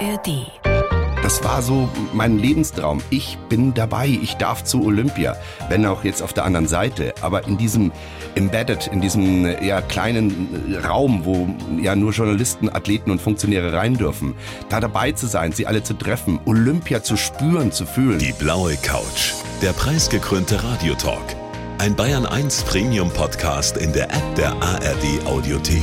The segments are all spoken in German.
ARD. Das war so mein Lebenstraum. Ich bin dabei. Ich darf zu Olympia. Wenn auch jetzt auf der anderen Seite. Aber in diesem embedded, in diesem ja, kleinen Raum, wo ja nur Journalisten, Athleten und Funktionäre rein dürfen. Da dabei zu sein, sie alle zu treffen, Olympia zu spüren, zu fühlen. Die blaue Couch. Der preisgekrönte Radiotalk. Ein Bayern 1 Premium Podcast in der App der ARD Audiothek.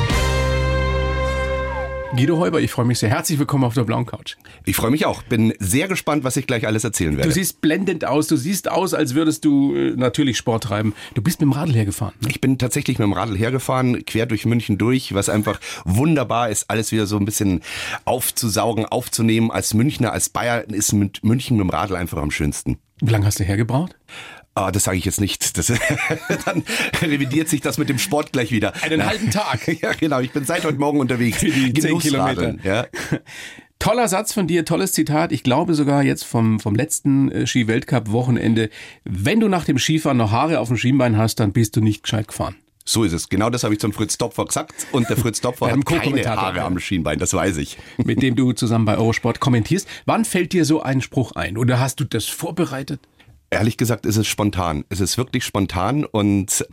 Guido Heuber, ich freue mich sehr. Herzlich willkommen auf der blauen Couch. Ich freue mich auch. Bin sehr gespannt, was ich gleich alles erzählen werde. Du siehst blendend aus. Du siehst aus, als würdest du äh, natürlich Sport treiben. Du bist mit dem Radl hergefahren. Ne? Ich bin tatsächlich mit dem Radl hergefahren, quer durch München durch, was einfach wunderbar ist, alles wieder so ein bisschen aufzusaugen, aufzunehmen. Als Münchner, als Bayer ist mit München mit dem Radl einfach am schönsten. Wie lange hast du hergebraucht? Ah, das sage ich jetzt nicht. Das, dann revidiert sich das mit dem Sport gleich wieder. Einen Na, halben Tag. Ja, genau. Ich bin seit heute Morgen unterwegs. Für die 10 Kilometer. Ja. Toller Satz von dir, tolles Zitat. Ich glaube sogar jetzt vom, vom letzten äh, Ski-Weltcup-Wochenende. Wenn du nach dem Skifahren noch Haare auf dem Schienbein hast, dann bist du nicht gescheit gefahren. So ist es. Genau das habe ich zum Fritz Topfer gesagt. Und der Fritz Topfer hat keine Haare am Schienbein, das weiß ich. Mit dem du zusammen bei Eurosport kommentierst. Wann fällt dir so ein Spruch ein? Oder hast du das vorbereitet? Ehrlich gesagt ist es spontan. Es ist wirklich spontan und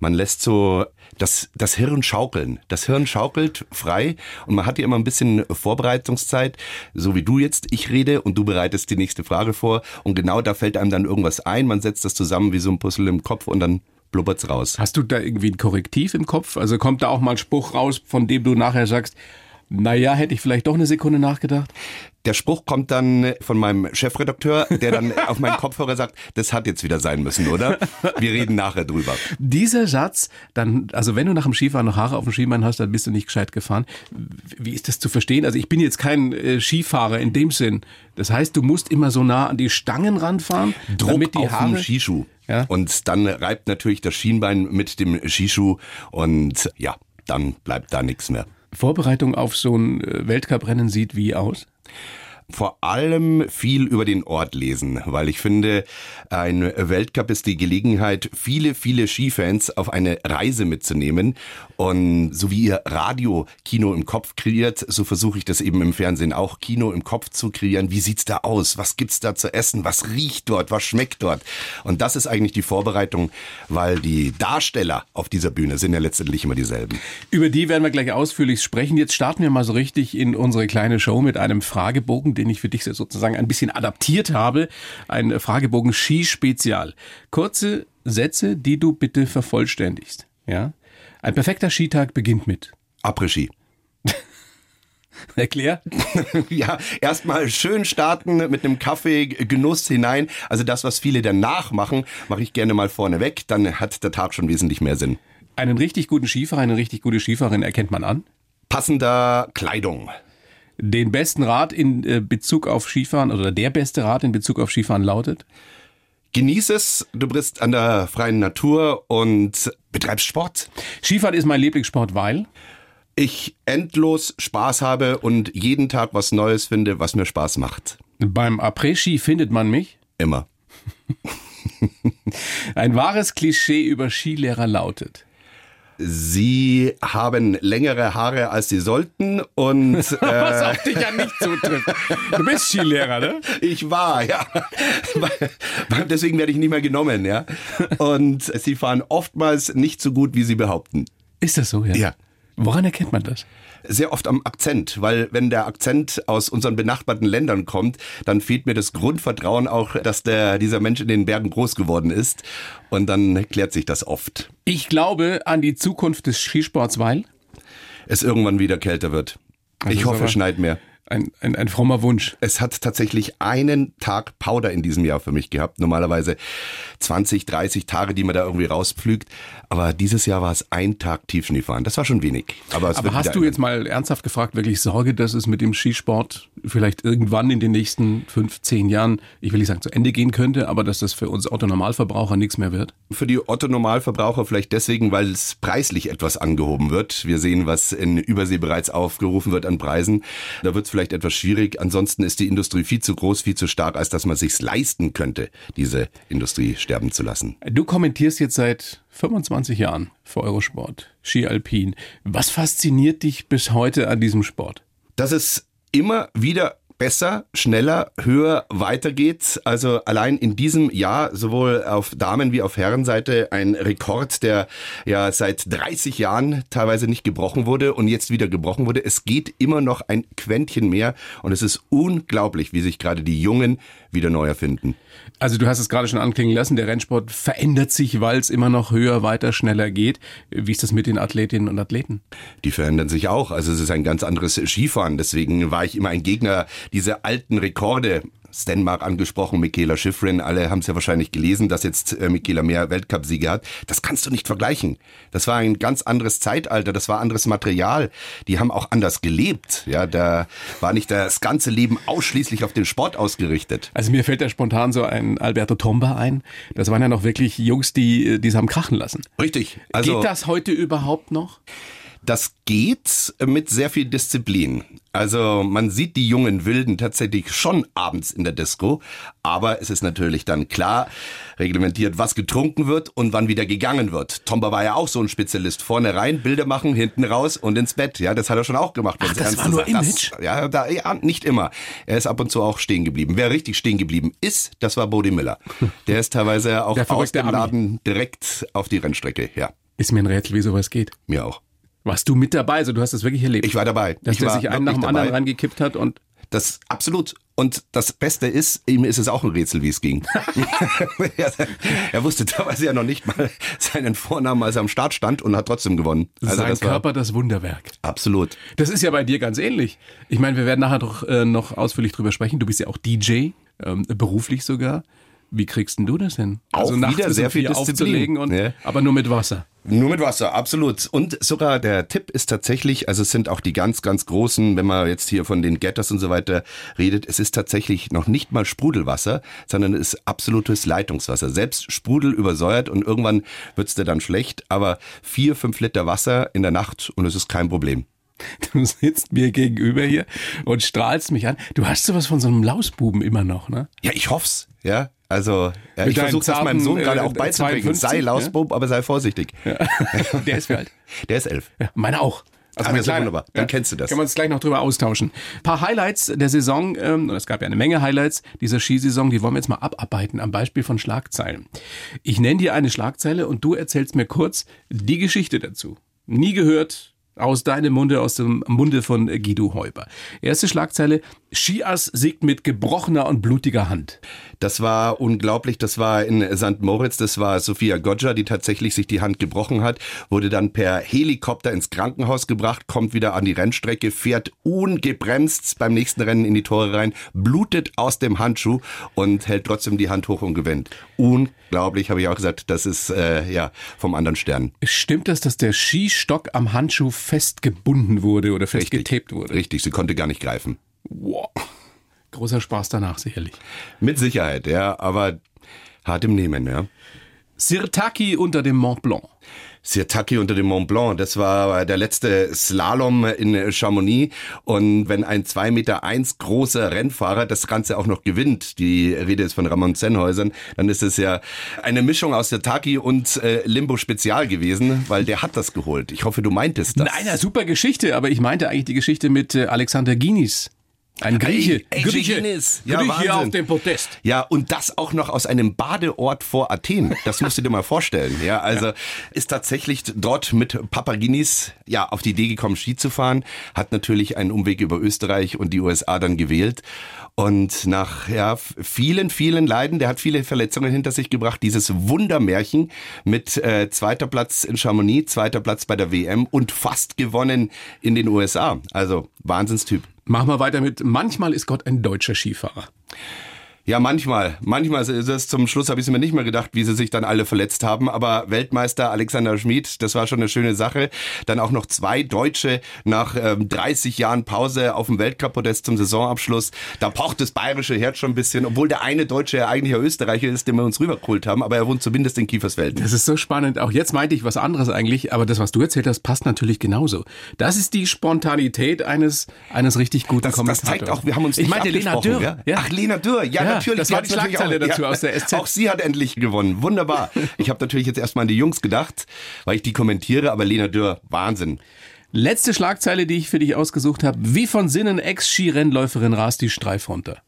man lässt so das, das Hirn schaukeln. Das Hirn schaukelt frei und man hat ja immer ein bisschen Vorbereitungszeit, so wie du jetzt. Ich rede und du bereitest die nächste Frage vor und genau da fällt einem dann irgendwas ein. Man setzt das zusammen wie so ein Puzzle im Kopf und dann blubbert's raus. Hast du da irgendwie ein Korrektiv im Kopf? Also kommt da auch mal ein Spruch raus, von dem du nachher sagst, naja, hätte ich vielleicht doch eine Sekunde nachgedacht. Der Spruch kommt dann von meinem Chefredakteur, der dann auf meinen Kopfhörer sagt, das hat jetzt wieder sein müssen, oder? Wir reden nachher drüber. Dieser Satz, dann, also wenn du nach dem Skifahren noch Haare auf dem Schienbein hast, dann bist du nicht gescheit gefahren. Wie ist das zu verstehen? Also ich bin jetzt kein äh, Skifahrer in dem Sinn. Das heißt, du musst immer so nah an die Stangen ranfahren, Druck damit die auf Haare dem Skischuh. Ja? Und dann reibt natürlich das Schienbein mit dem Skischuh und ja, dann bleibt da nichts mehr. Vorbereitung auf so ein äh, Weltcuprennen sieht wie aus? Vor allem viel über den Ort lesen, weil ich finde, ein Weltcup ist die Gelegenheit, viele, viele Skifans auf eine Reise mitzunehmen. Und so wie ihr Radio Kino im Kopf kreiert, so versuche ich das eben im Fernsehen auch Kino im Kopf zu kreieren. Wie sieht's da aus? Was gibt's da zu essen? Was riecht dort? Was schmeckt dort? Und das ist eigentlich die Vorbereitung, weil die Darsteller auf dieser Bühne sind ja letztendlich immer dieselben. Über die werden wir gleich ausführlich sprechen. Jetzt starten wir mal so richtig in unsere kleine Show mit einem Fragebogen, den ich für dich sozusagen ein bisschen adaptiert habe. Ein Fragebogen Skispezial. Kurze Sätze, die du bitte vervollständigst. Ja? Ein perfekter Skitag beginnt mit Après-Ski. Erklär. ja, erstmal schön starten mit einem Kaffee, Genuss hinein. Also das, was viele danach machen, mache ich gerne mal vorne weg. Dann hat der Tag schon wesentlich mehr Sinn. Einen richtig guten Skifahrer, eine richtig gute Skifahrerin erkennt man an? Passender Kleidung. Den besten Rat in äh, Bezug auf Skifahren oder der beste Rat in Bezug auf Skifahren lautet? Genieß es, du bist an der freien Natur und betreibst Sport. Skifahren ist mein Lieblingssport, weil? Ich endlos Spaß habe und jeden Tag was Neues finde, was mir Spaß macht. Beim Après-Ski findet man mich? Immer. Ein wahres Klischee über Skilehrer lautet. Sie haben längere Haare, als sie sollten und äh, was auf dich ja nicht zutrifft. Du bist Skilehrer, ne? Ich war, ja. Deswegen werde ich nicht mehr genommen, ja. Und sie fahren oftmals nicht so gut, wie sie behaupten. Ist das so, ja? Ja. Woran erkennt man das? Sehr oft am Akzent, weil wenn der Akzent aus unseren benachbarten Ländern kommt, dann fehlt mir das Grundvertrauen auch, dass der, dieser Mensch in den Bergen groß geworden ist. Und dann klärt sich das oft. Ich glaube an die Zukunft des Skisports, weil es irgendwann wieder kälter wird. Also ich hoffe, es schneit mehr. Ein, ein, ein frommer Wunsch. Es hat tatsächlich einen Tag Powder in diesem Jahr für mich gehabt. Normalerweise 20, 30 Tage, die man da irgendwie rauspflügt. Aber dieses Jahr war es ein Tag Tiefschneefahren. Das war schon wenig. Aber, Aber hast du jetzt mal ernsthaft gefragt, wirklich Sorge, dass es mit dem Skisport vielleicht irgendwann in den nächsten fünf, zehn Jahren, ich will nicht sagen zu Ende gehen könnte, aber dass das für uns Otto-Normalverbraucher nichts mehr wird? Für die Otto-Normalverbraucher vielleicht deswegen, weil es preislich etwas angehoben wird. Wir sehen, was in Übersee bereits aufgerufen wird an Preisen. Da wird es vielleicht etwas schwierig. Ansonsten ist die Industrie viel zu groß, viel zu stark, als dass man sich leisten könnte, diese Industrie sterben zu lassen. Du kommentierst jetzt seit 25 Jahren für Eurosport, Ski Alpin. Was fasziniert dich bis heute an diesem Sport? Dass es immer wieder besser, schneller, höher weitergeht. Also allein in diesem Jahr sowohl auf Damen- wie auf Herrenseite ein Rekord, der ja seit 30 Jahren teilweise nicht gebrochen wurde und jetzt wieder gebrochen wurde. Es geht immer noch ein Quäntchen mehr und es ist unglaublich, wie sich gerade die Jungen wieder neu erfinden. Also du hast es gerade schon anklingen lassen, der Rennsport verändert sich, weil es immer noch höher, weiter, schneller geht. Wie ist das mit den Athletinnen und Athleten? Die verändern sich auch. Also es ist ein ganz anderes Skifahren. Deswegen war ich immer ein Gegner dieser alten Rekorde. Stenmark angesprochen, Michaela Schifrin, alle haben es ja wahrscheinlich gelesen, dass jetzt äh, Michaela mehr Weltcupsiege hat. Das kannst du nicht vergleichen. Das war ein ganz anderes Zeitalter, das war anderes Material. Die haben auch anders gelebt. Ja, da war nicht das ganze Leben ausschließlich auf den Sport ausgerichtet. Also mir fällt da spontan so ein Alberto Tomba ein. Das waren ja noch wirklich Jungs, die die es haben krachen lassen. Richtig. Also Geht das heute überhaupt noch? Das geht mit sehr viel Disziplin. Also man sieht die jungen Wilden tatsächlich schon abends in der Disco, aber es ist natürlich dann klar reglementiert, was getrunken wird und wann wieder gegangen wird. Tomba war ja auch so ein Spezialist. Vorne rein, Bilder machen, hinten raus und ins Bett. Ja, das hat er schon auch gemacht. Ach, das war nur Image? Das, ja, da, ja, nicht immer. Er ist ab und zu auch stehen geblieben. Wer richtig stehen geblieben ist, das war Bodie Miller. Der ist teilweise auch aus dem Laden direkt auf die Rennstrecke. Ja. Ist mir ein Rätsel, wie sowas geht. Mir auch. Warst du mit dabei? Also du hast das wirklich erlebt? Ich war dabei. Dass ich der sich einen nach dem dabei. anderen rangekippt hat und das absolut. Und das Beste ist, ihm ist es auch ein Rätsel, wie es ging. er wusste teilweise ja noch nicht mal seinen Vornamen, als er am Start stand und hat trotzdem gewonnen. Also Sein das Körper, das Wunderwerk. Absolut. Das ist ja bei dir ganz ähnlich. Ich meine, wir werden nachher doch äh, noch ausführlich drüber sprechen. Du bist ja auch DJ, ähm, beruflich sogar. Wie kriegst denn du das hin? Auch also wieder sehr viel Disziplin. Und, ja. Aber nur mit Wasser. Nur mit Wasser, absolut. Und sogar der Tipp ist tatsächlich, also es sind auch die ganz, ganz großen, wenn man jetzt hier von den Getters und so weiter redet, es ist tatsächlich noch nicht mal Sprudelwasser, sondern es ist absolutes Leitungswasser. Selbst Sprudel übersäuert und irgendwann wird's dir dann schlecht, aber vier, fünf Liter Wasser in der Nacht und es ist kein Problem. Du sitzt mir gegenüber hier und strahlst mich an. Du hast sowas von so einem Lausbuben immer noch, ne? Ja, ich hoff's, ja. Also, ja, ich versuche das meinem Sohn gerade auch äh, beizubringen. sei Lausbub, ja? aber sei vorsichtig. Ja. Der ist wie alt? Der ist elf. Ja, meine auch. Also ah, ja, wunderbar. Dann ja, kennst du das. Können wir uns gleich noch drüber austauschen. Ein paar Highlights der Saison, ähm, es gab ja eine Menge Highlights dieser Skisaison, die wollen wir jetzt mal abarbeiten am Beispiel von Schlagzeilen. Ich nenne dir eine Schlagzeile und du erzählst mir kurz die Geschichte dazu. Nie gehört, aus deinem Munde, aus dem Munde von Guido Heuber. Erste Schlagzeile, Skiass siegt mit gebrochener und blutiger Hand. Das war unglaublich, das war in St. Moritz, das war Sophia Goggia, die tatsächlich sich die Hand gebrochen hat, wurde dann per Helikopter ins Krankenhaus gebracht, kommt wieder an die Rennstrecke, fährt ungebremst beim nächsten Rennen in die Tore rein, blutet aus dem Handschuh und hält trotzdem die Hand hoch und gewinnt. Unglaublich, habe ich auch gesagt, das ist äh, ja vom anderen Stern. Stimmt das, dass der Skistock am Handschuh festgebunden wurde oder festgetaped wurde. Richtig, sie konnte gar nicht greifen. Wow. Großer Spaß danach, sicherlich. Mit Sicherheit, ja, aber hart im Nehmen, ja. Sirtaki unter dem Mont Blanc. Sirtaki unter dem Mont Blanc. Das war der letzte Slalom in Chamonix. Und wenn ein 2,1 Meter eins großer Rennfahrer das Ganze auch noch gewinnt, die Rede ist von Ramon Zenhäusern, dann ist es ja eine Mischung aus Sirtaki und äh, Limbo Spezial gewesen, weil der hat das geholt. Ich hoffe, du meintest das. Nein, eine super Geschichte, aber ich meinte eigentlich die Geschichte mit äh, Alexander Ginis. Ein Grieche. Ey, Grieche. Ja, Grieche auf dem Podest. Ja, und das auch noch aus einem Badeort vor Athen. Das musst du dir mal vorstellen. Ja, also ja. ist tatsächlich dort mit Papaginis ja auf die Idee gekommen, Ski zu fahren. Hat natürlich einen Umweg über Österreich und die USA dann gewählt. Und nach ja, vielen, vielen Leiden, der hat viele Verletzungen hinter sich gebracht, dieses Wundermärchen mit äh, zweiter Platz in Chamonix, zweiter Platz bei der WM und fast gewonnen in den USA. Also Wahnsinnstyp. Machen wir weiter mit Manchmal ist Gott ein deutscher Skifahrer. Ja, manchmal. Manchmal ist es zum Schluss habe ich es mir nicht mehr gedacht, wie sie sich dann alle verletzt haben. Aber Weltmeister Alexander Schmid, das war schon eine schöne Sache. Dann auch noch zwei Deutsche nach ähm, 30 Jahren Pause auf dem Weltcup-Podest zum Saisonabschluss. Da pocht das bayerische Herz schon ein bisschen, obwohl der eine Deutsche ja eigentlich ein Österreicher ist, den wir uns rübergeholt haben. Aber er wohnt zumindest in Kiefersfelden. Das ist so spannend. Auch jetzt meinte ich was anderes eigentlich, aber das, was du erzählt hast, passt natürlich genauso. Das ist die Spontanität eines eines richtig guten das, Kommentators. Das zeigt auch, wir haben uns ich meinte Lena Dürr. Ja. Ach, Lena Dürr. Ja, ja natürlich. Das war die Schlagzeile dazu aus der SZ. Auch sie hat endlich gewonnen. Wunderbar. ich habe natürlich jetzt erstmal an die Jungs gedacht, weil ich die kommentiere, aber Lena Dürr, Wahnsinn. Letzte Schlagzeile, die ich für dich ausgesucht habe. Wie von Sinnen Ex-Skirennläuferin rast die Streif runter.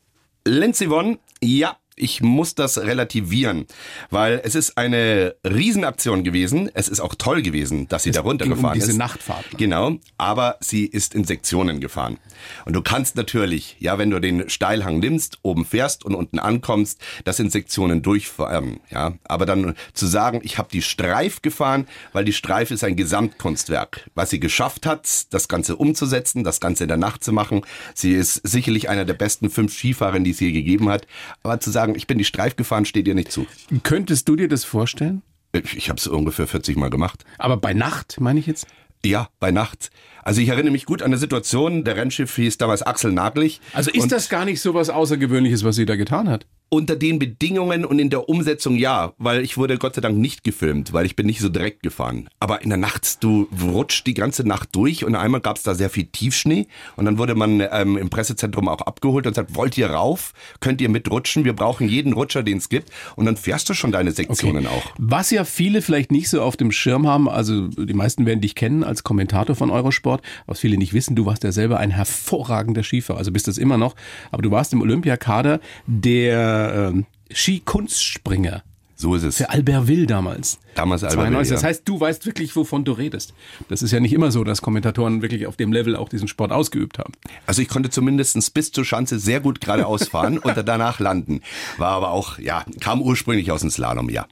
Lindsey Vonn, ja, ich muss das relativieren, weil es ist eine Riesenaktion gewesen. Es ist auch toll gewesen, dass sie es da runtergefahren um diese ist. Nachtfahrt. Ne? Genau, aber sie ist in Sektionen gefahren. Und du kannst natürlich, ja, wenn du den Steilhang nimmst, oben fährst und unten ankommst, das in Sektionen durchfahren, ja. Aber dann zu sagen, ich habe die Streif gefahren, weil die Streif ist ein Gesamtkunstwerk, was sie geschafft hat, das Ganze umzusetzen, das Ganze in der Nacht zu machen. Sie ist sicherlich einer der besten fünf Skifahrerinnen, die es je gegeben hat. Aber zu sagen, ich bin die Streif gefahren, steht ihr nicht zu. Könntest du dir das vorstellen? Ich habe es ungefähr 40 Mal gemacht. Aber bei Nacht, meine ich jetzt? Ja, bei Nacht. Also ich erinnere mich gut an eine Situation, der Rennschiff hieß damals Axel Naglich. Also ist das gar nicht so was Außergewöhnliches, was sie da getan hat? Unter den Bedingungen und in der Umsetzung ja, weil ich wurde Gott sei Dank nicht gefilmt, weil ich bin nicht so direkt gefahren. Aber in der Nacht, du rutscht die ganze Nacht durch und einmal gab es da sehr viel Tiefschnee und dann wurde man ähm, im Pressezentrum auch abgeholt und sagt, wollt ihr rauf? Könnt ihr mitrutschen? Wir brauchen jeden Rutscher, den es gibt und dann fährst du schon deine Sektionen okay. auch. Was ja viele vielleicht nicht so auf dem Schirm haben, also die meisten werden dich kennen als Kommentator von Eurosport, was viele nicht wissen, du warst ja selber ein hervorragender Skifahrer, also bist das immer noch, aber du warst im Olympiakader der äh, Skikunstspringer. So ist es. Für Albert Will damals. Damals Albert 92. Will, ja. Das heißt, du weißt wirklich, wovon du redest. Das ist ja nicht immer so, dass Kommentatoren wirklich auf dem Level auch diesen Sport ausgeübt haben. Also ich konnte zumindest bis zur Schanze sehr gut geradeaus fahren und danach landen. War aber auch, ja, kam ursprünglich aus dem Slalom, ja.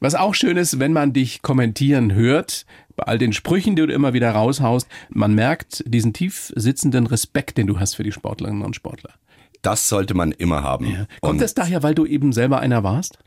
Was auch schön ist, wenn man dich kommentieren hört, bei all den Sprüchen, die du immer wieder raushaust, man merkt diesen tief sitzenden Respekt, den du hast für die Sportlerinnen und Sportler. Das sollte man immer haben. Ja. Kommt und das daher, weil du eben selber einer warst?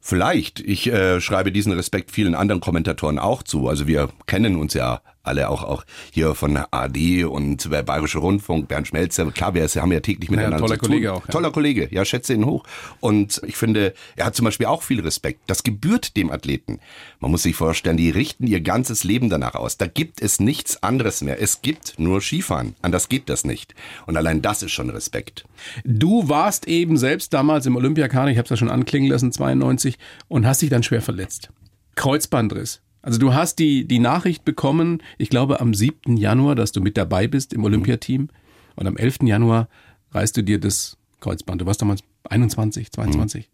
Vielleicht. Ich äh, schreibe diesen Respekt vielen anderen Kommentatoren auch zu. Also wir kennen uns ja alle auch, auch hier von AD und der Bayerische Rundfunk, Bernd Schmelzer. Klar, wir haben ja täglich miteinander ja, toller zu tun. Kollege auch. Ja. Toller Kollege, ja, schätze ihn hoch. Und ich finde, er hat zum Beispiel auch viel Respekt. Das gebührt dem Athleten. Man muss sich vorstellen, die richten ihr ganzes Leben danach aus. Da gibt es nichts anderes mehr. Es gibt nur Skifahren. Anders geht das nicht. Und allein das ist schon Respekt. Du warst eben selbst damals im Olympiakader, ich habe es ja schon anklingen lassen, 92, und hast dich dann schwer verletzt. Kreuzbandriss. Also du hast die, die Nachricht bekommen, ich glaube am 7. Januar, dass du mit dabei bist im Olympiateam. Und am 11. Januar reißt du dir das Kreuzband. Du warst damals 21, 22.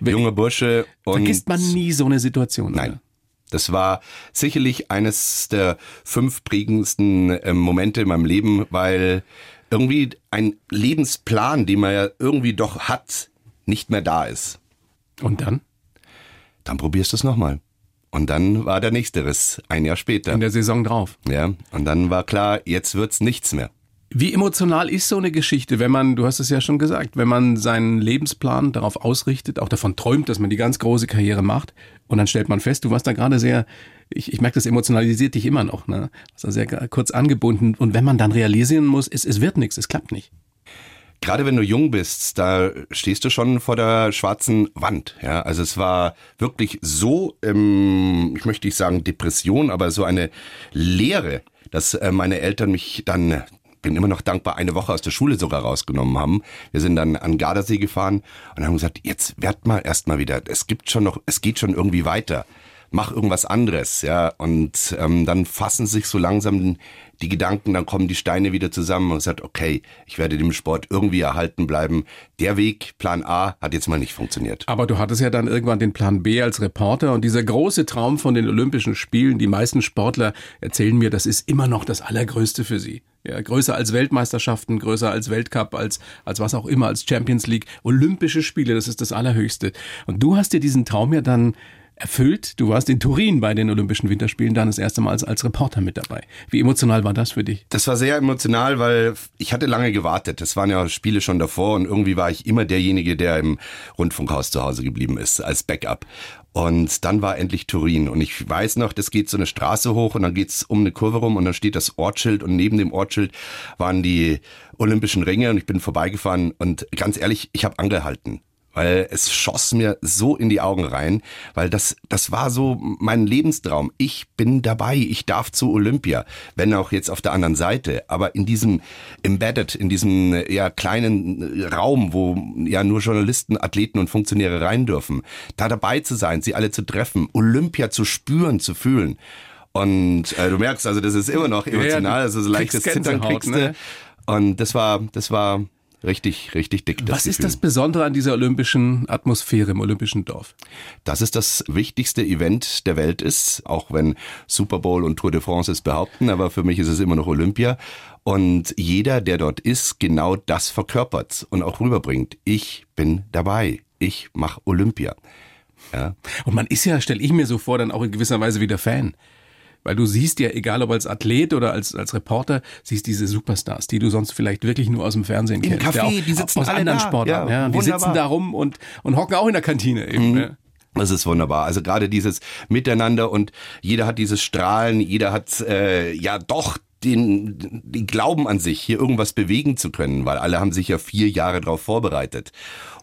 Mhm. Junge Bursche. Und Vergisst man nie so eine Situation. Nein. Oder? Das war sicherlich eines der fünf prägendsten äh, Momente in meinem Leben, weil irgendwie ein Lebensplan, den man ja irgendwie doch hat, nicht mehr da ist. Und dann? Dann probierst du es nochmal. Und dann war der nächste Riss, ein Jahr später. In der Saison drauf. Ja, und dann war klar, jetzt wird's nichts mehr. Wie emotional ist so eine Geschichte, wenn man, du hast es ja schon gesagt, wenn man seinen Lebensplan darauf ausrichtet, auch davon träumt, dass man die ganz große Karriere macht und dann stellt man fest, du warst da gerade sehr, ich, ich merke, das emotionalisiert dich immer noch, ne? Warst da sehr kurz angebunden und wenn man dann realisieren muss, es, es wird nichts, es klappt nicht gerade wenn du jung bist, da stehst du schon vor der schwarzen Wand. Ja, also es war wirklich so, ähm, ich möchte nicht sagen Depression, aber so eine Leere, dass äh, meine Eltern mich dann bin immer noch dankbar, eine Woche aus der Schule sogar rausgenommen haben. Wir sind dann an Gardasee gefahren und haben gesagt, jetzt werd mal erstmal wieder. Es gibt schon noch, es geht schon irgendwie weiter mach irgendwas anderes, ja. Und ähm, dann fassen sich so langsam die Gedanken, dann kommen die Steine wieder zusammen und sagt, okay, ich werde dem Sport irgendwie erhalten bleiben. Der Weg, Plan A, hat jetzt mal nicht funktioniert. Aber du hattest ja dann irgendwann den Plan B als Reporter und dieser große Traum von den Olympischen Spielen, die meisten Sportler erzählen mir, das ist immer noch das Allergrößte für sie. Ja, größer als Weltmeisterschaften, größer als Weltcup, als, als was auch immer, als Champions League. Olympische Spiele, das ist das Allerhöchste. Und du hast dir diesen Traum ja dann erfüllt. Du warst in Turin bei den Olympischen Winterspielen dann das erste Mal als, als Reporter mit dabei. Wie emotional war das für dich? Das war sehr emotional, weil ich hatte lange gewartet. Das waren ja Spiele schon davor und irgendwie war ich immer derjenige, der im Rundfunkhaus zu Hause geblieben ist, als Backup. Und dann war endlich Turin. Und ich weiß noch, das geht so eine Straße hoch und dann geht's um eine Kurve rum und dann steht das Ortsschild und neben dem Ortsschild waren die Olympischen Ringe und ich bin vorbeigefahren und ganz ehrlich, ich habe angehalten weil es schoss mir so in die Augen rein, weil das, das war so mein Lebenstraum. Ich bin dabei, ich darf zu Olympia, wenn auch jetzt auf der anderen Seite, aber in diesem embedded, in diesem ja kleinen Raum, wo ja nur Journalisten, Athleten und Funktionäre rein dürfen, da dabei zu sein, sie alle zu treffen, Olympia zu spüren, zu fühlen. Und äh, du merkst, also das ist immer noch emotional, also so leichtes Zittern kriegst du. Ne? Und das war, das war richtig, richtig dick. Was ist das Besondere an dieser olympischen Atmosphäre im olympischen Dorf? Dass es das wichtigste Event der Welt ist, auch wenn Super Bowl und Tour de France es behaupten, aber für mich ist es immer noch Olympia. Und jeder, der dort ist, genau das verkörpert und auch rüberbringt. Ich bin dabei. Ich mache Olympia. Ja. Und man ist ja, stelle ich mir so vor, dann auch in gewisser Weise wieder Fan. Weil du siehst ja, egal ob als Athlet oder als, als Reporter, siehst diese Superstars, die du sonst vielleicht wirklich nur aus dem Fernsehen Im kennst. Café, ja, die sitzen aus alle anderen da. Sportarten. Ja, ja, die sitzen da rum und, und hocken auch in der Kantine eben. Mhm. Ja. Das ist wunderbar. Also gerade dieses Miteinander und jeder hat dieses Strahlen, jeder hat äh, ja doch den, den Glauben an sich, hier irgendwas bewegen zu können, weil alle haben sich ja vier Jahre darauf vorbereitet.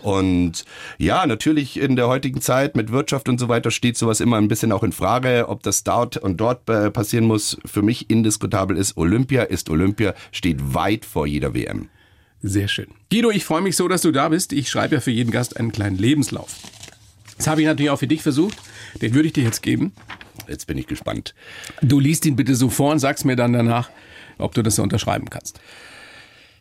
Und ja, natürlich in der heutigen Zeit mit Wirtschaft und so weiter steht sowas immer ein bisschen auch in Frage, ob das dort und dort äh, passieren muss. Für mich indiskutabel ist, Olympia ist Olympia, steht weit vor jeder WM. Sehr schön. Guido, ich freue mich so, dass du da bist. Ich schreibe ja für jeden Gast einen kleinen Lebenslauf. Das habe ich natürlich auch für dich versucht. Den würde ich dir jetzt geben. Jetzt bin ich gespannt. Du liest ihn bitte so vor und sagst mir dann danach, ob du das so unterschreiben kannst.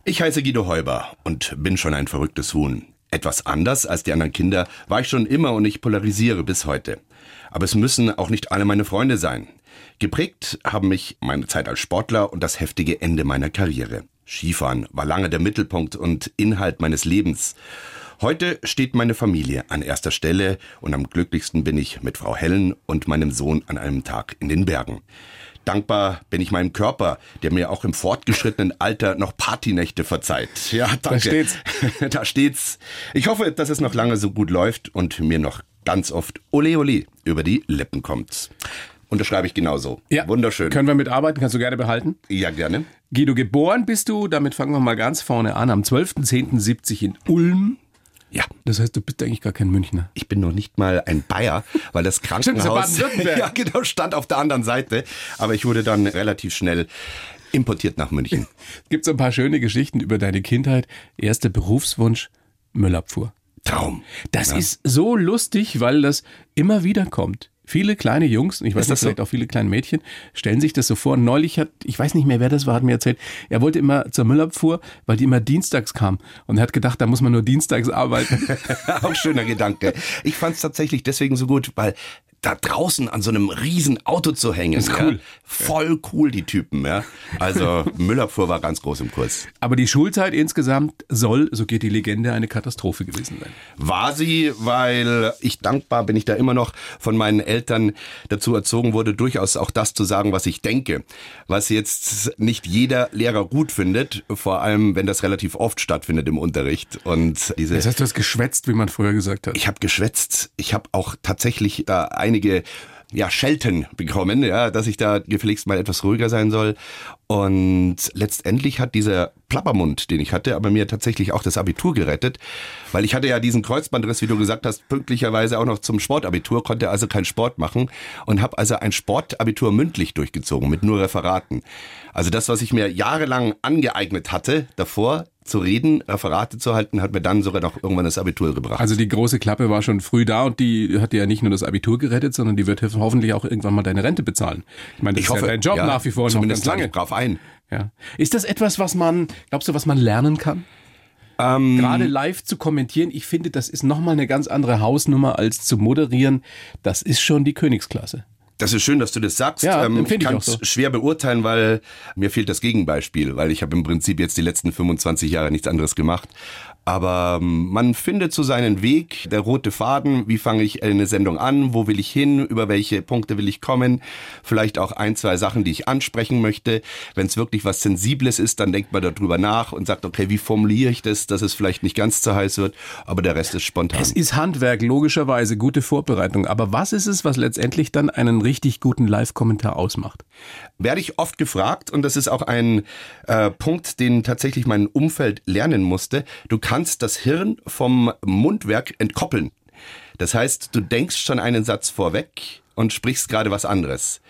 Ich heiße Guido Heuber und bin schon ein verrücktes Huhn. Etwas anders als die anderen Kinder war ich schon immer und ich polarisiere bis heute. Aber es müssen auch nicht alle meine Freunde sein. Geprägt haben mich meine Zeit als Sportler und das heftige Ende meiner Karriere. Skifahren war lange der Mittelpunkt und Inhalt meines Lebens. Heute steht meine Familie an erster Stelle und am glücklichsten bin ich mit Frau Helen und meinem Sohn an einem Tag in den Bergen. Dankbar bin ich meinem Körper, der mir auch im fortgeschrittenen Alter noch Partynächte verzeiht. Ja, danke. Da steht's. da steht's. Ich hoffe, dass es noch lange so gut läuft und mir noch ganz oft Ole Ole über die Lippen kommt. Unterschreibe ich genauso. Ja. Wunderschön. Können wir mitarbeiten? Kannst du gerne behalten? Ja, gerne. Guido, geboren bist du, damit fangen wir mal ganz vorne an, am 12.10.70 in Ulm. Ja. Das heißt, du bist eigentlich gar kein Münchner. Ich bin noch nicht mal ein Bayer, weil das Krankenhaus Stimmt, ja, genau, stand auf der anderen Seite. Aber ich wurde dann relativ schnell importiert nach München. Gibt so ein paar schöne Geschichten über deine Kindheit. Erster Berufswunsch, Müllabfuhr. Traum. Das ja. ist so lustig, weil das immer wieder kommt. Viele kleine Jungs, ich weiß nicht, vielleicht so? auch viele kleine Mädchen, stellen sich das so vor. Neulich hat, ich weiß nicht mehr, wer das war, hat mir erzählt, er wollte immer zur Müllabfuhr, weil die immer dienstags kam. Und er hat gedacht, da muss man nur dienstags arbeiten. auch schöner Gedanke. Ich fand es tatsächlich deswegen so gut, weil da draußen an so einem riesen Auto zu hängen. Ist cool. Ja. Voll cool, die Typen, ja. Also Müllabfuhr war ganz groß im Kurs. Aber die Schulzeit insgesamt soll, so geht die Legende, eine Katastrophe gewesen sein. War sie, weil ich dankbar bin ich da immer noch von meinen Eltern dazu erzogen wurde, durchaus auch das zu sagen, was ich denke. Was jetzt nicht jeder Lehrer gut findet, vor allem wenn das relativ oft stattfindet im Unterricht. Und diese. Das heißt, du hast geschwätzt, wie man früher gesagt hat. Ich habe geschwätzt. Ich habe auch tatsächlich da einige ja, Schelten bekommen, ja, dass ich da gefälligst mal etwas ruhiger sein soll. Und letztendlich hat dieser Plappermund, den ich hatte, aber mir tatsächlich auch das Abitur gerettet, weil ich hatte ja diesen Kreuzbandriss, wie du gesagt hast, pünktlicherweise auch noch zum Sportabitur, konnte also keinen Sport machen und habe also ein Sportabitur mündlich durchgezogen mit nur Referaten. Also das, was ich mir jahrelang angeeignet hatte davor, zu reden, Referate zu halten, hat mir dann sogar noch irgendwann das Abitur gebracht. Also die große Klappe war schon früh da und die hat dir ja nicht nur das Abitur gerettet, sondern die wird hoffentlich auch irgendwann mal deine Rente bezahlen. Ich meine, das ich ist hoffe, ja dein Job ja, nach wie vor zumindest noch ganz lange. drauf ein. Ja. Ist das etwas, was man, glaubst du, was man lernen kann? Ähm, Gerade live zu kommentieren, ich finde, das ist nochmal eine ganz andere Hausnummer als zu moderieren. Das ist schon die Königsklasse. Das ist schön, dass du das sagst. Ja, ähm, ich kann es so. schwer beurteilen, weil mir fehlt das Gegenbeispiel, weil ich habe im Prinzip jetzt die letzten 25 Jahre nichts anderes gemacht. Aber ähm, man findet so seinen Weg, der rote Faden, wie fange ich eine Sendung an, wo will ich hin, über welche Punkte will ich kommen, vielleicht auch ein, zwei Sachen, die ich ansprechen möchte. Wenn es wirklich was Sensibles ist, dann denkt man darüber nach und sagt, okay, wie formuliere ich das, dass es vielleicht nicht ganz zu heiß wird, aber der Rest ist spontan. Es ist Handwerk, logischerweise, gute Vorbereitung. Aber was ist es, was letztendlich dann einen richtig guten Live-Kommentar ausmacht? Werde ich oft gefragt und das ist auch ein äh, Punkt, den tatsächlich mein Umfeld lernen musste. Du kannst das Hirn vom Mundwerk entkoppeln. Das heißt, du denkst schon einen Satz vorweg und sprichst gerade was anderes.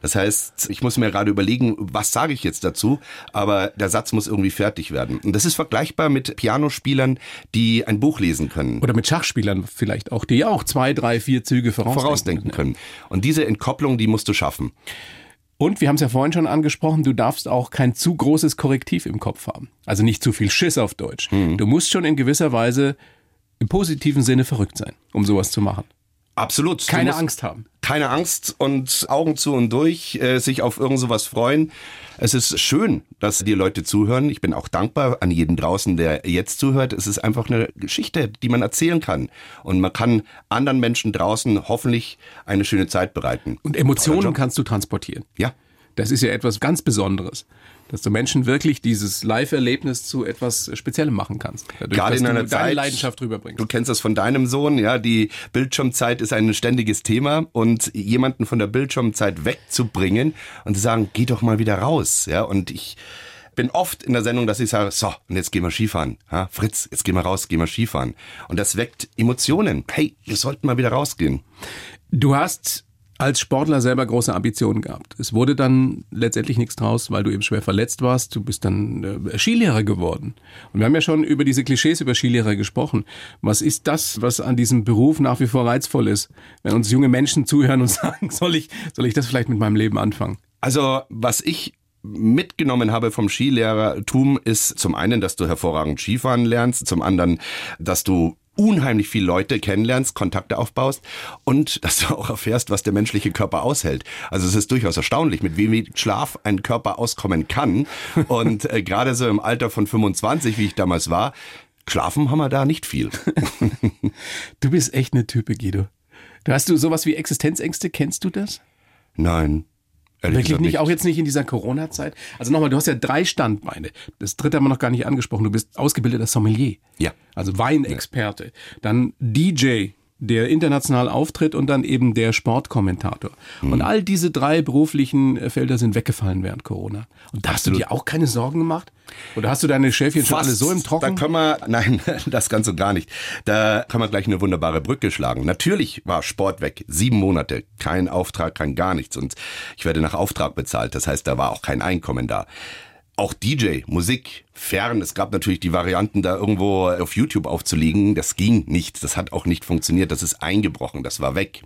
Das heißt, ich muss mir gerade überlegen, was sage ich jetzt dazu, aber der Satz muss irgendwie fertig werden. Und das ist vergleichbar mit Pianospielern, die ein Buch lesen können. Oder mit Schachspielern vielleicht auch, die auch zwei, drei, vier Züge vorausdenken, vorausdenken können. Und diese Entkopplung, die musst du schaffen. Und wir haben es ja vorhin schon angesprochen, du darfst auch kein zu großes Korrektiv im Kopf haben. Also nicht zu viel Schiss auf Deutsch. Mhm. Du musst schon in gewisser Weise im positiven Sinne verrückt sein, um sowas zu machen. Absolut. Keine Angst haben. Keine Angst und Augen zu und durch, äh, sich auf irgend sowas freuen. Es ist schön, dass die Leute zuhören. Ich bin auch dankbar an jeden draußen, der jetzt zuhört. Es ist einfach eine Geschichte, die man erzählen kann. Und man kann anderen Menschen draußen hoffentlich eine schöne Zeit bereiten. Und Emotionen kannst du transportieren. Ja. Das ist ja etwas ganz Besonderes dass du Menschen wirklich dieses Live-Erlebnis zu etwas Speziellem machen kannst. Dadurch, Gerade in einer Zeit, Leidenschaft rüberbringst. Du kennst das von deinem Sohn, ja, die Bildschirmzeit ist ein ständiges Thema und jemanden von der Bildschirmzeit wegzubringen und zu sagen, geh doch mal wieder raus, ja, und ich bin oft in der Sendung, dass ich sage, so, und jetzt gehen wir Skifahren. Ja, Fritz, jetzt gehen wir raus, gehen wir Skifahren. Und das weckt Emotionen. Hey, wir sollten mal wieder rausgehen. Du hast als Sportler selber große Ambitionen gehabt. Es wurde dann letztendlich nichts draus, weil du eben schwer verletzt warst. Du bist dann äh, Skilehrer geworden. Und wir haben ja schon über diese Klischees über Skilehrer gesprochen. Was ist das, was an diesem Beruf nach wie vor reizvoll ist? Wenn uns junge Menschen zuhören und sagen, soll ich, soll ich das vielleicht mit meinem Leben anfangen? Also, was ich mitgenommen habe vom Skilehrertum ist zum einen, dass du hervorragend Skifahren lernst, zum anderen, dass du unheimlich viele Leute kennenlernst, Kontakte aufbaust und dass du auch erfährst, was der menschliche Körper aushält. Also es ist durchaus erstaunlich, mit wie wenig Schlaf ein Körper auskommen kann. Und äh, gerade so im Alter von 25, wie ich damals war, schlafen haben wir da nicht viel. du bist echt eine Type, Guido. Du hast du sowas wie Existenzängste, kennst du das? Nein. Ehrlich Wirklich nicht, auch jetzt nicht in dieser Corona-Zeit. Also nochmal, du hast ja drei Standbeine. Das dritte haben wir noch gar nicht angesprochen. Du bist ausgebildeter Sommelier. Ja. Also Weinexperte. Ja. Dann DJ, der international auftritt und dann eben der Sportkommentator. Mhm. Und all diese drei beruflichen Felder sind weggefallen während Corona. Und da hast du dir auch keine Sorgen gemacht? Oder hast du deine Schäfchen schon alle so im Trocken? Da können wir, nein, das kannst du gar nicht. Da kann man gleich eine wunderbare Brücke schlagen. Natürlich war Sport weg. Sieben Monate. Kein Auftrag, kein gar nichts. Und ich werde nach Auftrag bezahlt. Das heißt, da war auch kein Einkommen da auch DJ, Musik, fern. Es gab natürlich die Varianten, da irgendwo auf YouTube aufzulegen. Das ging nicht. Das hat auch nicht funktioniert. Das ist eingebrochen. Das war weg.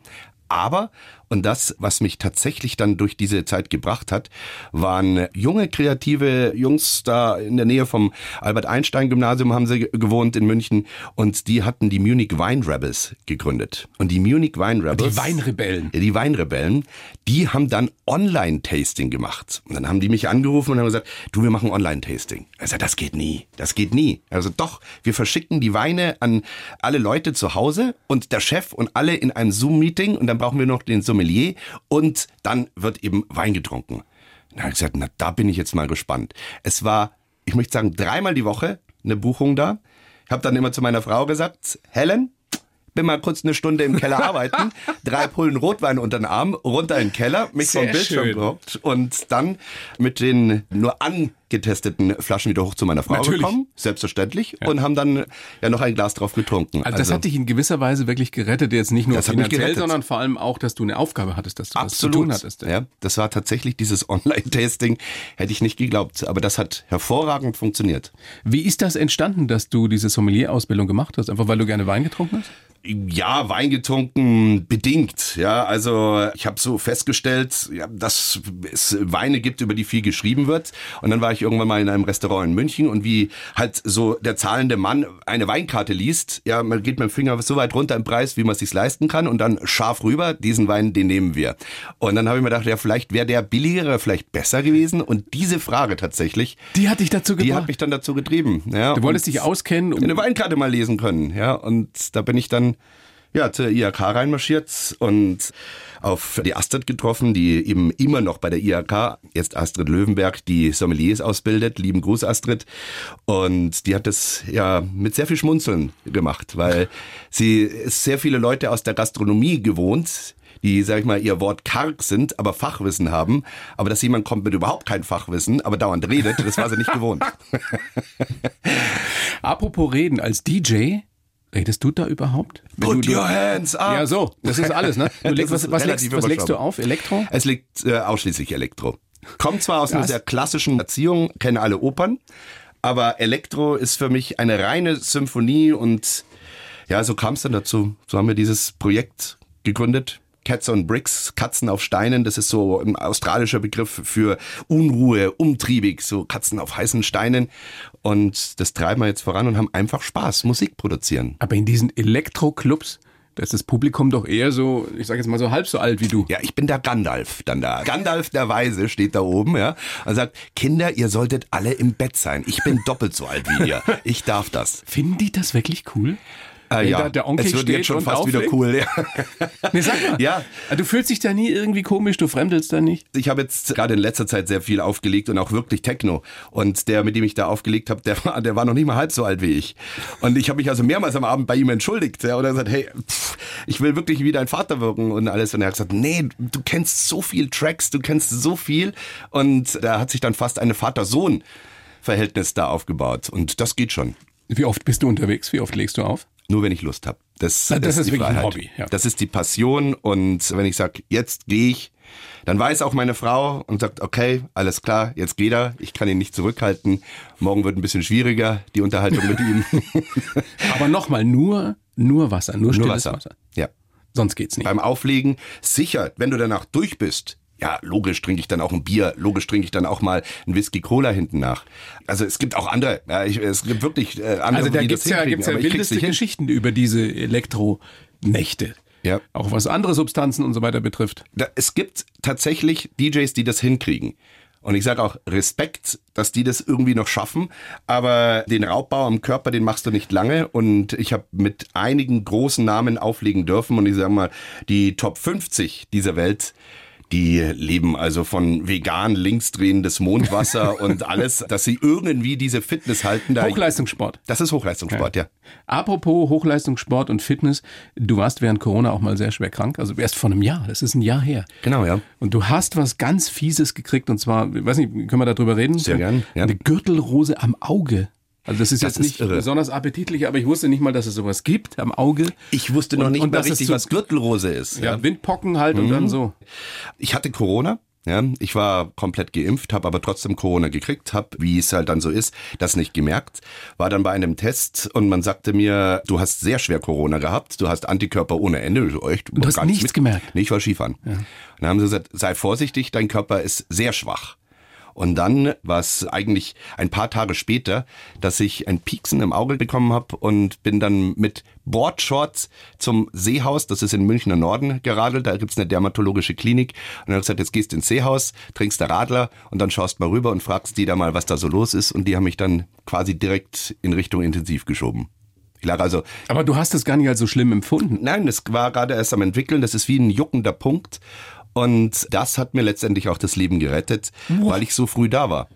Aber, und das, was mich tatsächlich dann durch diese Zeit gebracht hat, waren junge, kreative Jungs da in der Nähe vom Albert-Einstein-Gymnasium haben sie gewohnt in München und die hatten die Munich Wine Rebels gegründet. Und die Munich Wine Rebels. Die Weinrebellen. Die Weinrebellen, die haben dann Online-Tasting gemacht. Und dann haben die mich angerufen und haben gesagt, du, wir machen Online-Tasting. Also das geht nie. Das geht nie. Also doch, wir verschicken die Weine an alle Leute zu Hause und der Chef und alle in ein Zoom-Meeting und dann brauchen wir noch den Sommelier und dann wird eben Wein getrunken. Habe ich gesagt, na, da bin ich jetzt mal gespannt. Es war, ich möchte sagen, dreimal die Woche eine Buchung da. Ich habe dann immer zu meiner Frau gesagt, Helen, bin mal kurz eine Stunde im Keller arbeiten, drei Pullen Rotwein unter den Arm, runter in den Keller, mich Sehr vom Bildschirm gerockt und dann mit den nur angetesteten Flaschen wieder hoch zu meiner Frau Natürlich. gekommen, selbstverständlich, ja. und haben dann ja noch ein Glas drauf getrunken. Also, das also hat dich in gewisser Weise wirklich gerettet, jetzt nicht nur finanziell, sondern vor allem auch, dass du eine Aufgabe hattest, dass du Absolut. was zu tun hattest. Ja, das war tatsächlich dieses Online-Tasting, hätte ich nicht geglaubt, aber das hat hervorragend funktioniert. Wie ist das entstanden, dass du diese Sommelier-Ausbildung gemacht hast? Einfach weil du gerne Wein getrunken hast? Ja, Wein getrunken bedingt. Ja, also ich habe so festgestellt, ja, dass es Weine gibt, über die viel geschrieben wird. Und dann war ich ich irgendwann mal in einem Restaurant in München und wie halt so der zahlende Mann eine Weinkarte liest, ja, man geht mit dem Finger so weit runter im Preis, wie man es sich leisten kann und dann scharf rüber, diesen Wein, den nehmen wir. Und dann habe ich mir gedacht, ja, vielleicht wäre der billigere vielleicht besser gewesen und diese Frage tatsächlich, Die hat dich dazu die gebracht. hat mich dann dazu getrieben. Ja, du wolltest und dich auskennen. um- eine Weinkarte mal lesen können, ja, und da bin ich dann ja zur IHK reinmarschiert und auf die Astrid getroffen, die eben immer noch bei der IHK, jetzt Astrid Löwenberg, die Sommeliers ausbildet. Lieben Gruß, Astrid. Und die hat das ja mit sehr viel Schmunzeln gemacht, weil sie ist sehr viele Leute aus der Gastronomie gewohnt, die, sag ich mal, ihr Wort karg sind, aber Fachwissen haben. Aber dass jemand kommt mit überhaupt kein Fachwissen, aber dauernd redet, das war sie nicht gewohnt. Apropos reden, als DJ, redest du da überhaupt? Wenn Put du, your hands up! Ja, so, das ist alles, ne? Legst, was, was, legst, was legst du auf? Elektro? Es liegt äh, ausschließlich Elektro. Kommt zwar aus einer sehr klassischen Erziehung, kenne alle Opern, aber Elektro ist für mich eine reine Symphonie und ja, so kam es dann dazu. So haben wir dieses Projekt gegründet. Cats on Bricks, Katzen auf Steinen, das ist so ein australischer Begriff für Unruhe, umtriebig, so Katzen auf heißen Steinen. Und das treiben wir jetzt voran und haben einfach Spaß, Musik produzieren. Aber in diesen Elektro-Clubs, da ist das Publikum doch eher so, ich sage jetzt mal so halb so alt wie du. Ja, ich bin der Gandalf dann da. Gandalf der Weise steht da oben, ja, und sagt, Kinder, ihr solltet alle im Bett sein. Ich bin doppelt so alt wie ihr. Ich darf das. Finden die das wirklich cool? Äh, ja, der Onkel es wird steht jetzt schon fast wieder cool. Ja. Nee, sag mal. Ja. Du fühlst dich da nie irgendwie komisch, du fremdelst da nicht? Ich habe jetzt gerade in letzter Zeit sehr viel aufgelegt und auch wirklich Techno. Und der, mit dem ich da aufgelegt habe, der war, der war noch nicht mal halb so alt wie ich. Und ich habe mich also mehrmals am Abend bei ihm entschuldigt. Ja, und er hat gesagt, hey, pff, ich will wirklich wie dein Vater wirken und alles. Und er hat gesagt, nee, du kennst so viel Tracks, du kennst so viel. Und da hat sich dann fast eine Vater-Sohn-Verhältnis da aufgebaut. Und das geht schon. Wie oft bist du unterwegs? Wie oft legst du auf? Nur wenn ich Lust habe. Das, Na, das ist die wirklich ein Freiheit. Hobby, ja. Das ist die Passion und wenn ich sage, jetzt gehe ich, dann weiß auch meine Frau und sagt, okay, alles klar, jetzt geht er, ich kann ihn nicht zurückhalten. Morgen wird ein bisschen schwieriger, die Unterhaltung mit ihm. Aber nochmal, nur, nur Wasser, nur Nur stilles Wasser. Wasser. Ja. Sonst geht's nicht. Beim Auflegen, sicher, wenn du danach durch bist, ja, logisch trinke ich dann auch ein Bier, logisch trinke ich dann auch mal ein Whisky Cola hinten nach. Also es gibt auch andere, ja, ich, es gibt wirklich äh, andere, Also da die gibt's das ja, gibt's ja wildeste nicht hin. Geschichten über diese Elektronächte. Ja. Auch was andere Substanzen und so weiter betrifft. da, es gibt tatsächlich DJs, die das hinkriegen. Und ich sage auch Respekt, dass die das irgendwie noch schaffen. Aber den Raubbau am Körper, den machst du nicht lange. Und ich habe mit einigen großen Namen auflegen dürfen. Und ich sage mal, die Top 50 dieser Welt, die leben also von vegan linksdrehendes Mondwasser und alles, dass sie irgendwie diese Fitness halten. Da Hochleistungssport. das ist Hochleistungssport, ja. Apropos Hochleistungssport und Fitness, du warst während Corona auch mal sehr schwer krank, also erst vor einem Jahr, das ist ein Jahr her. Genau, ja. Und du hast was ganz Fieses gekriegt und zwar, ich weiß nicht, können wir darüber reden? Sehr gern, ja. Eine Gürtelrose am Auge. Also das ist Das jetzt ist nicht irre. besonders appetitlich, aber ich wusste nicht mal, dass es sowas gibt am Auge. Ich wusste noch Und- nicht und mal richtig, was Gürtelrose ist. Ja, Windpocken halt und dann so. Ich hatte Corona. Ja, ich war komplett geimpft, habe aber trotzdem Corona gekriegt, habe, wie es halt dann so ist, das nicht gemerkt. War dann bei einem Test und man sagte mir, du hast sehr schwer Corona gehabt, du hast Antikörper ohne Ende. Echt, Du hast nichts gemerkt? Nee, ich war Skifahren. Und dann haben sie gesagt, sei vorsichtig, dein Körper ist sehr schwach. Und dann war es eigentlich ein paar Tage später, dass ich ein Pieksen im Auge bekommen habe und bin dann mit Boardshorts zum Seehaus, das ist in Münchner Norden, geradelt. Da gibt's eine dermatologische Klinik. Und dann habe ich gesagt, jetzt gehst du ins Seehaus, trinkst der Radler und dann schaust mal rüber und fragst die da mal, was da so los ist. Und die haben mich dann quasi direkt in Richtung Intensiv geschoben. Ich lag also Aber du hast es gar nicht als so schlimm empfunden. Nein, das war gerade erst am entwickeln. Das ist wie ein juckender Punkt. Und das hat mir letztendlich auch das Leben gerettet, weil ich so früh da war.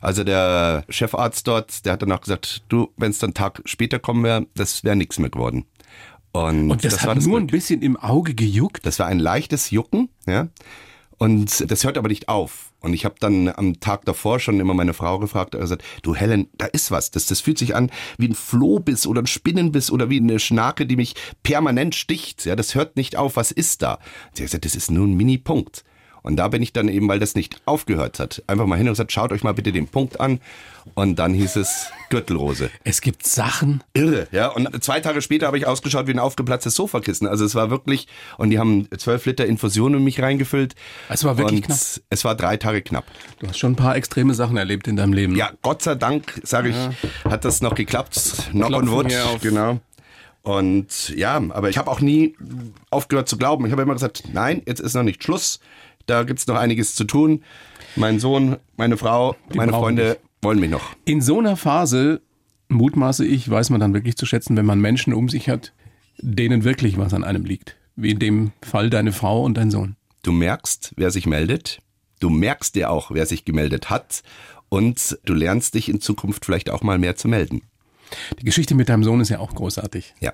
Also der Chefarzt dort, der hat dann auch gesagt, du, wenn es dann einen Tag später kommen wäre, das wäre nichts mehr geworden. Und, Und das, war hat das nur Glück. ein bisschen im Auge gejuckt. Das war ein leichtes Jucken, ja. Und das hört aber nicht auf. Und ich habe dann am Tag davor schon immer meine Frau gefragt, also gesagt, du Helen, da ist was. Das, das fühlt sich an wie ein Flohbiss oder ein Spinnenbiss oder wie eine Schnake, die mich permanent sticht. Ja, das hört nicht auf. Was ist da? Sie hat gesagt, das ist nur ein Mini-Punkt. Und da bin ich dann eben, weil das nicht aufgehört hat, einfach mal hin und gesagt, schaut euch mal bitte den Punkt an. Und dann hieß es Gürtelrose. Es gibt Sachen. Irre, ja. Und zwei Tage später habe ich ausgeschaut wie ein aufgeplatztes Sofakissen. Also es war wirklich, und die haben zwölf Liter Infusion in mich reingefüllt. Es war wirklich knapp. Es war drei Tage knapp. Du hast schon ein paar extreme Sachen erlebt in deinem Leben. Ja, Gott sei Dank, sage ich, hat das noch geklappt. Knock on wood. Genau. Und ja, aber ich habe auch nie aufgehört zu glauben. Ich habe immer gesagt, nein, jetzt ist noch nicht Schluss. Da gibt's noch einiges zu tun. Mein Sohn, meine Frau, meine brauchen Freunde dich. wollen mich noch. In so einer Phase, mutmaße ich, weiß man dann wirklich zu schätzen, wenn man Menschen um sich hat, denen wirklich was an einem liegt. Wie in dem Fall deine Frau und dein Sohn. Du merkst, wer sich meldet. Du merkst dir auch, wer sich gemeldet hat. Und du lernst dich in Zukunft vielleicht auch mal mehr zu melden. Die Geschichte mit deinem Sohn ist ja auch großartig. Ja.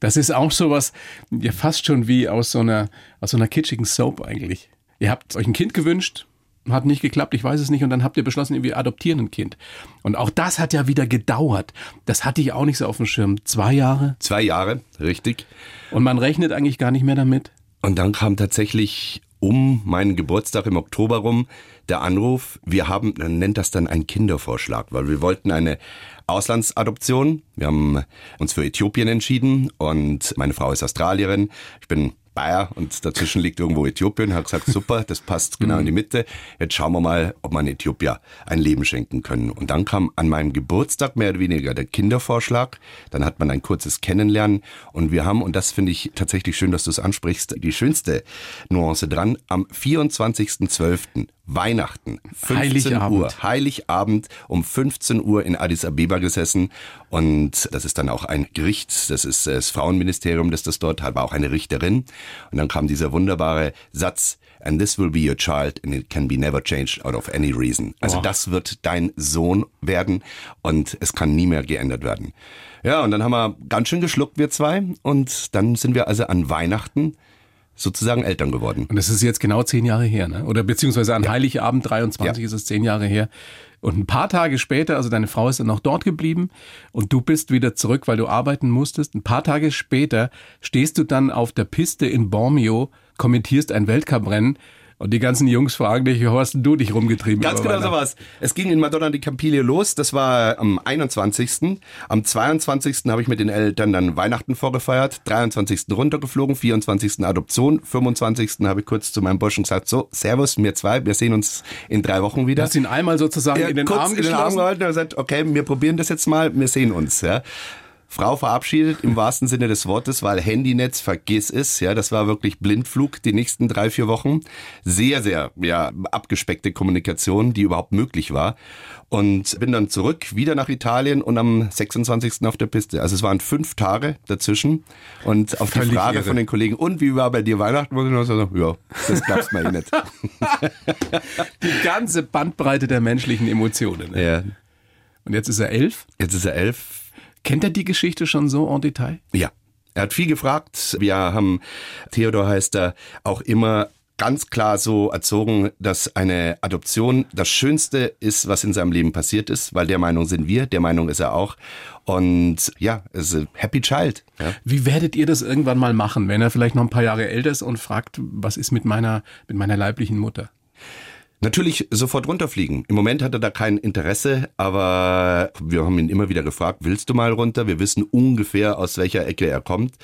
Das ist auch sowas, ja fast schon wie aus so einer, aus so einer kitschigen Soap eigentlich. Ihr habt euch ein Kind gewünscht, hat nicht geklappt, ich weiß es nicht, und dann habt ihr beschlossen, wir adoptieren ein Kind. Und auch das hat ja wieder gedauert. Das hatte ich auch nicht so auf dem Schirm. Zwei Jahre. Zwei Jahre, richtig. Und man rechnet eigentlich gar nicht mehr damit. Und dann kam tatsächlich um meinen Geburtstag im Oktober rum der Anruf, wir haben, man nennt das dann einen Kindervorschlag, weil wir wollten eine Auslandsadoption. Wir haben uns für Äthiopien entschieden und meine Frau ist Australierin. Ich bin Bayer und dazwischen liegt irgendwo Äthiopien. Hat gesagt, super, das passt genau in die Mitte. Jetzt schauen wir mal, ob man Äthiopier ein Leben schenken können. Und dann kam an meinem Geburtstag mehr oder weniger der Kindervorschlag. Dann hat man ein kurzes Kennenlernen und wir haben, und das finde ich tatsächlich schön, dass du es ansprichst, die schönste Nuance dran, am 24.12. Weihnachten, 15 Heiligabend. Uhr, Heiligabend um 15 Uhr in Addis Abeba gesessen und das ist dann auch ein Gericht, das ist das Frauenministerium, das das dort hat, war auch eine Richterin und dann kam dieser wunderbare Satz, and this will be your child and it can be never changed out of any reason. Also Boah. das wird dein Sohn werden und es kann nie mehr geändert werden. Ja, und dann haben wir ganz schön geschluckt, wir zwei und dann sind wir also an Weihnachten sozusagen Eltern geworden. Und das ist jetzt genau zehn Jahre her, ne? Oder beziehungsweise an Heiligabend 23 Ja. ist es zehn Jahre her. Und ein paar Tage später, also deine Frau ist dann noch dort geblieben und du bist wieder zurück, weil du arbeiten musstest. Ein paar Tage später stehst du dann auf der Piste in Bormio, kommentierst ein Weltcuprennen und die ganzen Jungs fragen dich, wo hast du dich rumgetrieben? Ganz genau so war's. Es ging in Madonna di Campiglio los. Das war am 21. Am 22. habe ich mit den Eltern dann Weihnachten vorgefeiert. 23. runtergeflogen, 24. Adoption, 25. habe ich kurz zu meinem Burschen gesagt, so, Servus, mir zwei, wir sehen uns in drei Wochen Du wieder. hast ihn einmal sozusagen in den kurz Arm in den Arm gehalten und gesagt, okay, wir probieren das jetzt mal, wir sehen uns. Ja. Frau verabschiedet im wahrsten Sinne des Wortes, weil Handynetz, vergiss es, ja, das war wirklich Blindflug die nächsten drei, vier Wochen. Sehr, sehr, ja, abgespeckte Kommunikation, die überhaupt möglich war. Und bin dann zurück, wieder nach Italien und am 26. auf der Piste. Also es waren fünf Tage dazwischen. Und auf die Völlig Frage irre. von den Kollegen, und wie war bei dir Weihnachten? Muss ich sagen, ja, das glaubst mir eh nicht. Die ganze Bandbreite der menschlichen Emotionen. Ne? ja. Und jetzt ist er elf. Jetzt ist er elf, Kennt er die Geschichte schon so en Detail? Ja, er hat viel gefragt. Wir haben, Theodor heißt er, auch immer ganz klar so erzogen, dass eine Adoption das Schönste ist, was in seinem Leben passiert ist, weil der Meinung sind wir, der Meinung ist er auch. Und ja, es ist Happy Child. Ja. Wie werdet ihr das irgendwann mal machen, wenn er vielleicht noch ein paar Jahre älter ist und fragt, was ist mit meiner, mit meiner leiblichen Mutter? Natürlich sofort runterfliegen. Im Moment hat er da kein Interesse, aber wir haben ihn immer wieder gefragt, willst du mal runter? Wir wissen ungefähr, aus welcher Ecke er kommt.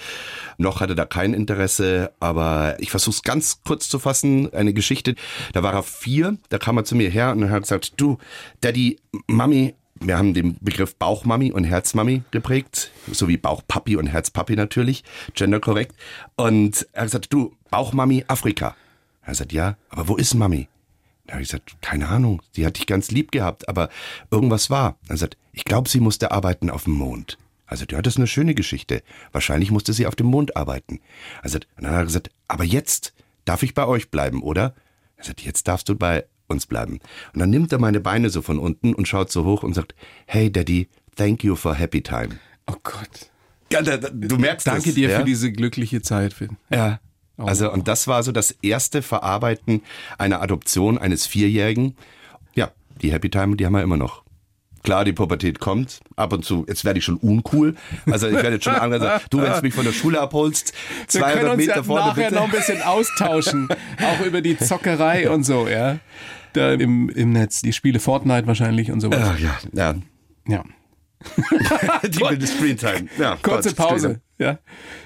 Noch hat er da kein Interesse, aber ich versuche es ganz kurz zu fassen. Eine Geschichte, da war er vier, da kam er zu mir her und hat gesagt, du, Daddy, Mami, wir haben den Begriff Bauchmami und Herzmami geprägt, sowie Bauchpapi und Herzpapi natürlich, genderkorrekt. Und er hat gesagt, du, Bauchmami, Afrika. Er gesagt, ja, aber wo ist Mami? Da habe ich gesagt, keine Ahnung, sie hat dich ganz lieb gehabt, aber irgendwas war. Er sagt, ich glaube, sie musste arbeiten auf dem Mond. Also, ja, das ist eine schöne Geschichte. Wahrscheinlich musste sie auf dem Mond arbeiten. Also, und dann hat er gesagt, aber jetzt darf ich bei euch bleiben, oder? Er sagt, jetzt darfst du bei uns bleiben. Und dann nimmt er meine Beine so von unten und schaut so hoch und sagt, hey Daddy, thank you for happy time. Oh Gott. Ja, da, da, du merkst Danke es, dir ja? für diese glückliche Zeit, Finn. Ja. Also, und das war so das erste Verarbeiten einer Adoption eines Vierjährigen. Ja, die Happy Time, die haben wir immer noch. Klar, die Pubertät kommt. Ab und zu, jetzt werde ich schon uncool. Also ich werde jetzt schon angesagt, du, wenn du mich von der Schule abholst, 200 Meter ja vorne nachher bitte. noch ein bisschen austauschen, auch über die Zockerei und so, ja. Da im, im Netz, die Spiele Fortnite wahrscheinlich und sowas. Ach ja, ja. Ja. Die Screentime. Ja, Kurze Gott, Pause. Ja.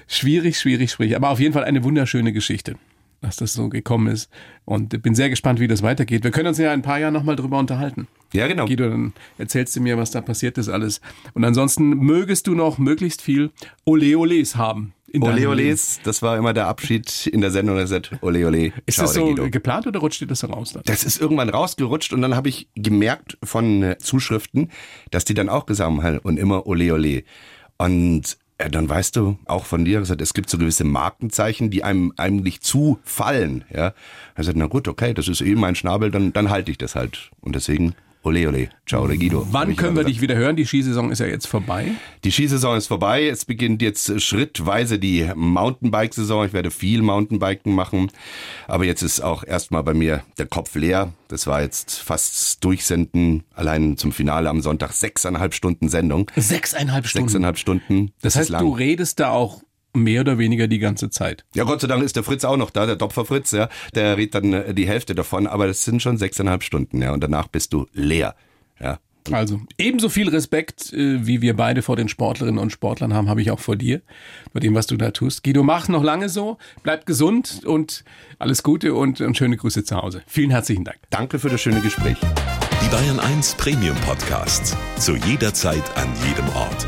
Schwierig, schwierig, schwierig. Aber auf jeden Fall eine wunderschöne Geschichte, dass das so gekommen ist. Und bin sehr gespannt, wie das weitergeht. Wir können uns ja in ein paar Jahren nochmal drüber unterhalten. Ja, genau. Guido, dann erzählst du mir, was da passiert ist alles. Und ansonsten mögest du noch möglichst viel Ole Oles haben. In Ole. Oles, das war immer der Abschied in der Sendung. Er sagt, Ole Ole, Ist ciao, das so geplant oder rutscht dir das so raus? Dann? Das ist irgendwann rausgerutscht und dann habe ich gemerkt von äh, Zuschriften, dass die dann auch gesagt haben und immer Ole Ole. Und äh, dann weißt du auch von dir gesagt, es gibt so gewisse Markenzeichen, die einem eigentlich zufallen. Ja, er sagt, na gut, okay, das ist eh mein Schnabel, dann dann halte ich das halt. Und deswegen Ole Ole, ciao. Hab Wann können wir gesagt. dich wieder hören? Die Skisaison ist ja jetzt vorbei. Die Skisaison ist vorbei. Es beginnt jetzt schrittweise die Mountainbike-Saison. Ich werde viel Mountainbiken machen. Aber jetzt ist auch erstmal bei mir der Kopf leer. Das war jetzt fast durchsenden. Allein zum Finale am Sonntag sechseinhalb Stunden Sendung. Sechseinhalb Stunden. Sechseinhalb Stunden. Das heißt, ist lang. du redest da auch mehr oder weniger die ganze Zeit. Ja, Gott sei Dank ist der Fritz auch noch da, der Dopfer Fritz, ja. Der redet dann äh, die Hälfte davon, aber das sind schon sechseinhalb Stunden, ja. Und danach bist du leer, ja. Also ebenso viel Respekt, äh, wie wir beide vor den Sportlerinnen und Sportlern haben, habe ich auch vor dir, bei dem, was du da tust. Guido, mach noch lange so, bleib gesund und alles Gute und, und schöne Grüße zu Hause. Vielen herzlichen Dank. Danke für das schöne Gespräch. Die Bayern 1 Premium Podcasts. Zu jeder Zeit, an jedem Ort.